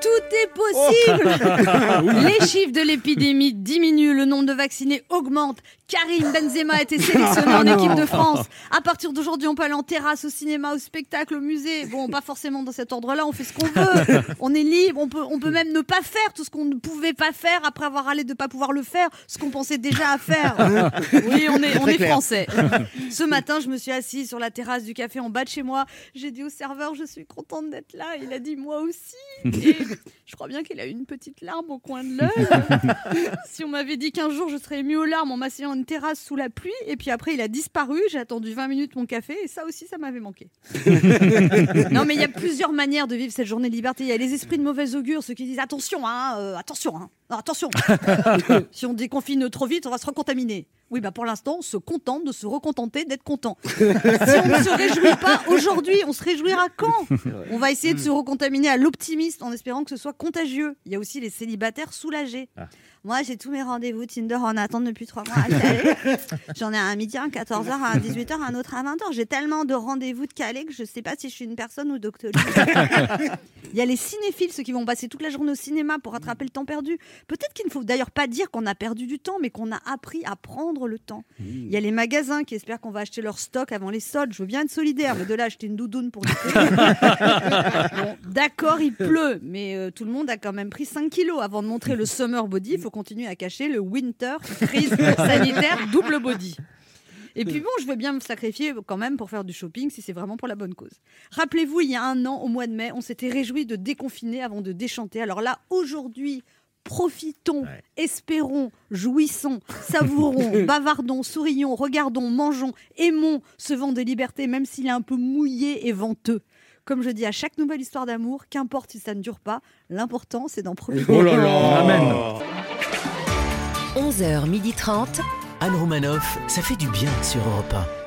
Tout est possible Les chiffres de l'épidémie diminuent, le nombre de vaccinés augmente. Karim Benzema a été sélectionné en équipe de France. À partir d'aujourd'hui, on peut aller en terrasse, au cinéma, au spectacle, au musée. Bon, pas forcément dans cet ordre-là, on fait ce qu'on veut. On est libre, on peut, on peut même ne pas faire tout ce qu'on ne pouvait pas faire après avoir allé de pas pouvoir le faire, ce qu'on pensait déjà à faire. Oui, on est, on est français. Ce matin, je me suis assise sur la terrasse du café en bas de chez moi. J'ai dit au serveur, je suis contente d'être là. Il a dit, moi aussi. Et je crois bien qu'il a eu une petite larme au coin de l'œil. si on m'avait dit qu'un jour je serais émue aux larmes en m'asseyant à une terrasse sous la pluie, et puis après il a disparu, j'ai attendu 20 minutes mon café, et ça aussi, ça m'avait manqué. non, mais il y a plusieurs manières de vivre cette journée de liberté. Il y a les esprits de mauvaise augure, ceux qui disent attention, hein, euh, attention, hein, non, attention. si on déconfine trop vite, on va se recontaminer. Oui, bah pour l'instant, on se contente de se recontenter d'être content. si on ne se réjouit pas aujourd'hui, on se réjouira quand? On va essayer de se recontaminer à l'optimiste en espérant que ce soit contagieux. Il y a aussi les célibataires soulagés. Moi, j'ai tous mes rendez-vous Tinder en attente depuis trois mois. J'en ai un à midi, un à 14h, un à 18h, un autre à 20h. J'ai tellement de rendez-vous de calés que je ne sais pas si je suis une personne ou docteur. Il y a les cinéphiles, ceux qui vont passer toute la journée au cinéma pour rattraper le temps perdu. Peut-être qu'il ne faut d'ailleurs pas dire qu'on a perdu du temps, mais qu'on a appris à prendre le temps. Il y a les magasins qui espèrent qu'on va acheter leur stock avant les soldes. Je veux bien être solidaire, mais de là acheter une doudoune pour. Bon, D'accord, il pleut, mais euh, tout le monde a quand même pris 5 kilos avant de montrer le summer body. Il faut continuer à cacher le winter crise sanitaire double body. Et puis bon, je veux bien me sacrifier quand même pour faire du shopping si c'est vraiment pour la bonne cause. Rappelez-vous, il y a un an, au mois de mai, on s'était réjoui de déconfiner avant de déchanter. Alors là, aujourd'hui, profitons, espérons, jouissons, savourons, bavardons, sourions, regardons, mangeons, aimons ce vent de liberté, même s'il est un peu mouillé et venteux. Comme je dis à chaque nouvelle histoire d'amour, qu'importe si ça ne dure pas, l'important c'est d'en profiter. Oh là là. Amen. 11h30. Anne Romanoff, ça fait du bien sur Europe 1.